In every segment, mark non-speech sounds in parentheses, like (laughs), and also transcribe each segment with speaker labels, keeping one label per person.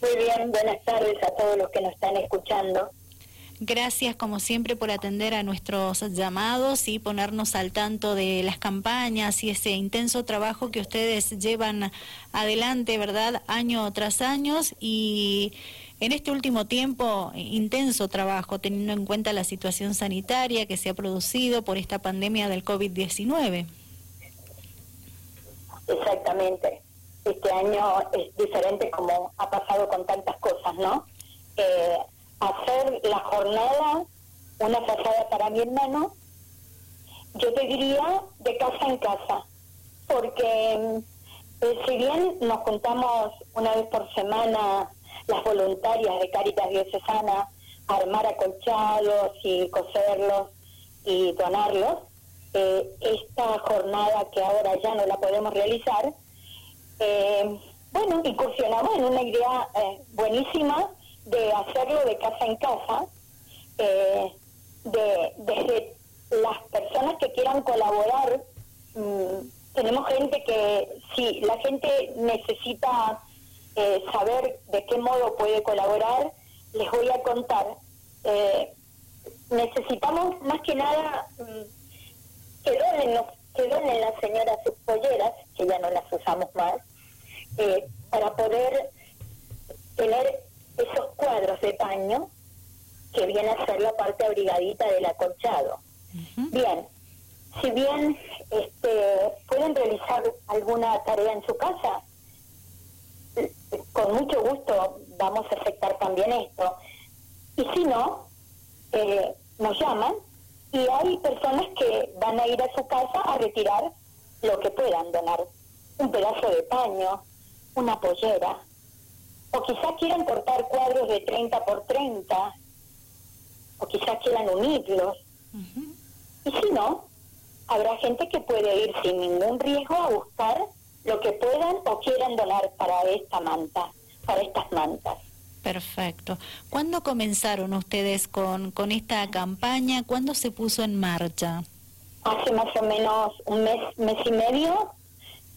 Speaker 1: Muy bien, buenas tardes a todos los que nos están escuchando.
Speaker 2: Gracias como siempre por atender a nuestros llamados y ponernos al tanto de las campañas y ese intenso trabajo que ustedes llevan adelante, ¿verdad? Año tras año y en este último tiempo intenso trabajo teniendo en cuenta la situación sanitaria que se ha producido por esta pandemia del COVID-19.
Speaker 1: Exactamente. Este año es diferente como ha pasado con tantas cosas, ¿no? Eh, hacer la jornada una pasada para mi hermano, yo te diría de casa en casa, porque eh, si bien nos juntamos una vez por semana las voluntarias de Caritas Diocesana armar acolchados y coserlos y donarlos, eh, esta jornada que ahora ya no la podemos realizar, eh, bueno, incursionamos en una idea eh, buenísima de hacerlo de casa en casa, eh, de, desde las personas que quieran colaborar. Mm, tenemos gente que, si la gente necesita saber de qué modo puede colaborar, les voy a contar. necesitamos más que nada mm, que donen, que donen las señoras sus polleras, que ya no las usamos más, eh, para poder tener esos cuadros de paño que viene a ser la parte abrigadita del acolchado. Bien, si bien este, pueden realizar alguna tarea en su casa, con mucho gusto vamos a aceptar también esto. Y si no, eh, nos llaman y hay personas que van a ir a su casa a retirar lo que puedan donar. Un pedazo de paño, una pollera, o quizás quieran cortar cuadros de 30 por 30, o quizás quieran unirlos. Y si no, habrá gente que puede ir sin ningún riesgo a buscar lo que puedan o quieran donar para esta manta, para estas mantas.
Speaker 2: Perfecto. ¿Cuándo comenzaron ustedes con, con esta campaña? ¿Cuándo se puso en marcha?
Speaker 1: Hace más o menos un mes, mes y medio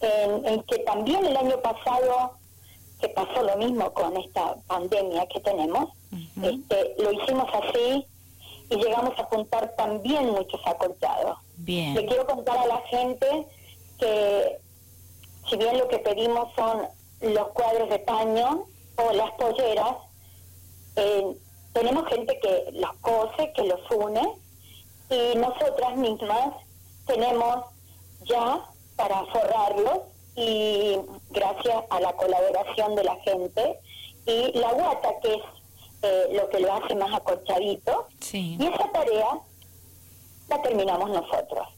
Speaker 1: en, que también el año pasado, que pasó lo mismo con esta pandemia que tenemos, este, lo hicimos así y llegamos a juntar también muchos acolchados.
Speaker 2: Bien.
Speaker 1: Le quiero contar a la gente que si bien lo que pedimos son los cuadros de paño o las polleras, eh, tenemos gente que los cose, que los une, y nosotras mismas tenemos ya para forrarlos y gracias a la colaboración de la gente y la guata que es eh, lo que lo hace más acorchadito y esa tarea la terminamos nosotros.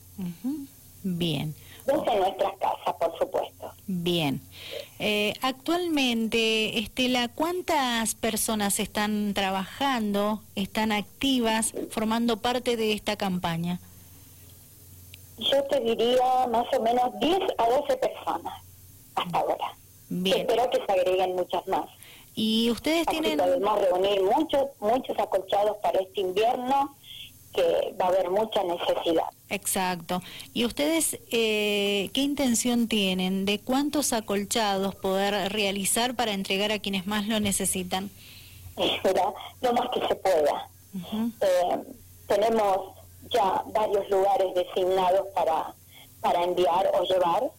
Speaker 2: Bien.
Speaker 1: Desde nuestras casas por supuesto.
Speaker 2: Bien. Eh, actualmente Estela cuántas personas están trabajando están activas formando parte de esta campaña
Speaker 1: yo te diría más o menos 10 a 12 personas hasta ahora.
Speaker 2: Bien.
Speaker 1: Espero que se agreguen muchas más.
Speaker 2: Y ustedes tienen...
Speaker 1: Podemos reunir muchos, muchos acolchados para este invierno, que va a haber mucha necesidad.
Speaker 2: Exacto. ¿Y ustedes eh, qué intención tienen de cuántos acolchados poder realizar para entregar a quienes más lo necesitan? (laughs)
Speaker 1: Mira, lo más que se pueda. eh, tenemos ya varios lugares designados para, para enviar o llevar,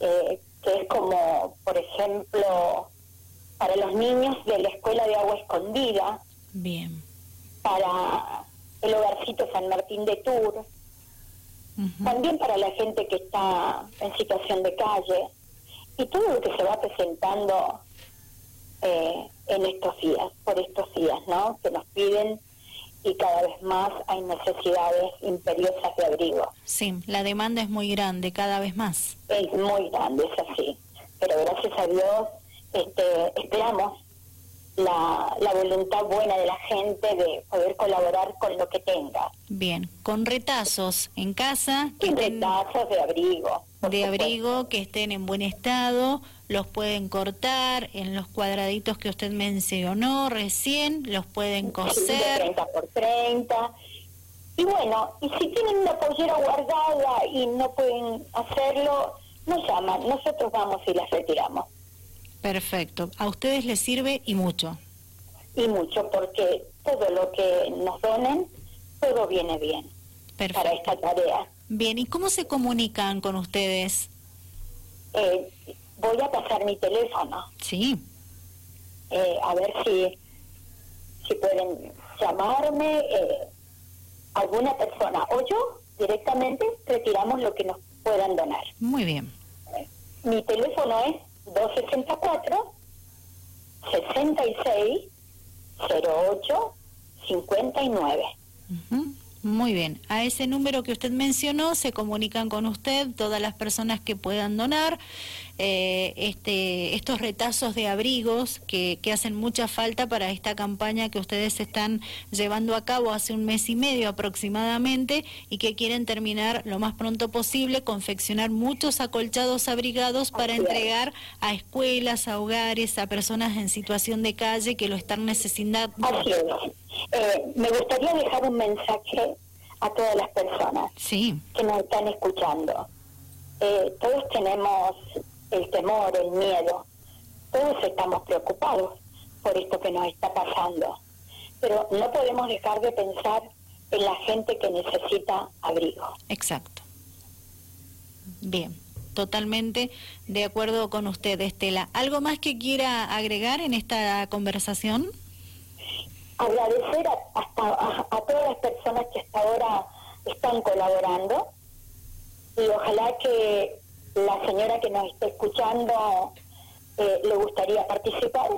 Speaker 1: eh, que es como, por ejemplo, para los niños de la Escuela de Agua Escondida.
Speaker 2: Bien.
Speaker 1: Para el Hogarcito San Martín de Tour. También para la gente que está en situación de calle. Y todo lo que se va presentando eh, en estos días, por estos días, ¿no? Que nos piden y cada vez más hay necesidades imperiosas de abrigo.
Speaker 2: Sí, la demanda es muy grande, cada vez más.
Speaker 1: Es muy grande, es así. Pero gracias a Dios este, esperamos la, la voluntad buena de la gente de poder colaborar con lo que tenga.
Speaker 2: Bien, con retazos en casa.
Speaker 1: Que retazos de abrigo.
Speaker 2: De abrigo que estén en buen estado, los pueden cortar en los cuadraditos que usted mencionó recién, los pueden coser.
Speaker 1: 30 por 30. Y bueno, y si tienen una pollera guardada y no pueden hacerlo, nos llaman, nosotros vamos y las retiramos.
Speaker 2: Perfecto. A ustedes les sirve y mucho.
Speaker 1: Y mucho, porque todo lo que nos donen, todo viene bien para esta tarea.
Speaker 2: Bien, ¿y cómo se comunican con ustedes?
Speaker 1: Eh, voy a pasar mi teléfono.
Speaker 2: Sí.
Speaker 1: Eh, a ver si, si pueden llamarme eh, alguna persona o yo directamente retiramos lo que nos puedan donar.
Speaker 2: Muy bien.
Speaker 1: Mi teléfono es 264 66 08 59.
Speaker 2: Muy bien. A ese número que usted mencionó se comunican con usted todas las personas que puedan donar eh, este, estos retazos de abrigos que, que, hacen mucha falta para esta campaña que ustedes están llevando a cabo hace un mes y medio aproximadamente y que quieren terminar lo más pronto posible, confeccionar muchos acolchados abrigados para entregar a escuelas, a hogares, a personas en situación de calle que lo están necesitando.
Speaker 1: Eh, me gustaría dejar un mensaje a todas las personas que nos están escuchando. Eh, todos tenemos el temor, el miedo, todos estamos preocupados por esto que nos está pasando, pero no podemos dejar de pensar en la gente que necesita abrigo.
Speaker 2: Exacto. Bien, totalmente de acuerdo con usted, Estela. ¿Algo más que quiera agregar en esta conversación?
Speaker 1: Agradecer a, hasta, a, todas las personas que hasta ahora están colaborando y ojalá que la señora que nos está escuchando eh, le gustaría participar.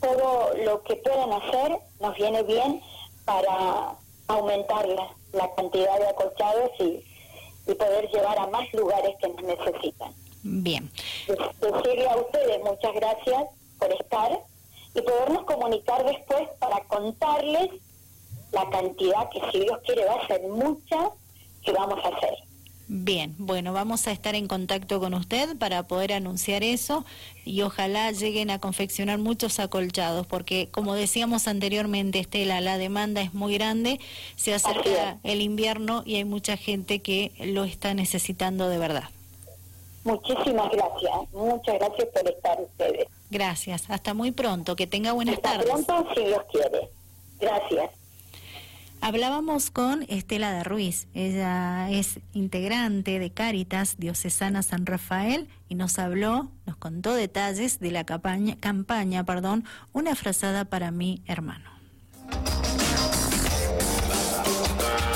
Speaker 1: Todo lo que puedan hacer nos viene bien para aumentar la, cantidad de acolchados y, y poder llevar a más lugares que nos necesitan.
Speaker 2: Bien.
Speaker 1: Decirle a ustedes muchas gracias por estar y podernos comunicar después para contarles la cantidad que si Dios quiere va a ser mucha que vamos a hacer.
Speaker 2: Bien, bueno, vamos a estar en contacto con usted para poder anunciar eso y ojalá lleguen a confeccionar muchos acolchados, porque como decíamos anteriormente, Estela, la demanda es muy grande, se acerca el invierno y hay mucha gente que lo está necesitando de verdad.
Speaker 1: Muchísimas gracias, muchas gracias por estar ustedes.
Speaker 2: Gracias, hasta muy pronto, que tenga buenas
Speaker 1: hasta
Speaker 2: tardes.
Speaker 1: pronto, si Dios quiere. Gracias.
Speaker 2: Hablábamos con Estela de Ruiz, ella es integrante de Cáritas Diocesana San Rafael y nos habló, nos contó detalles de la campaña, campaña perdón, una frazada para mi hermano.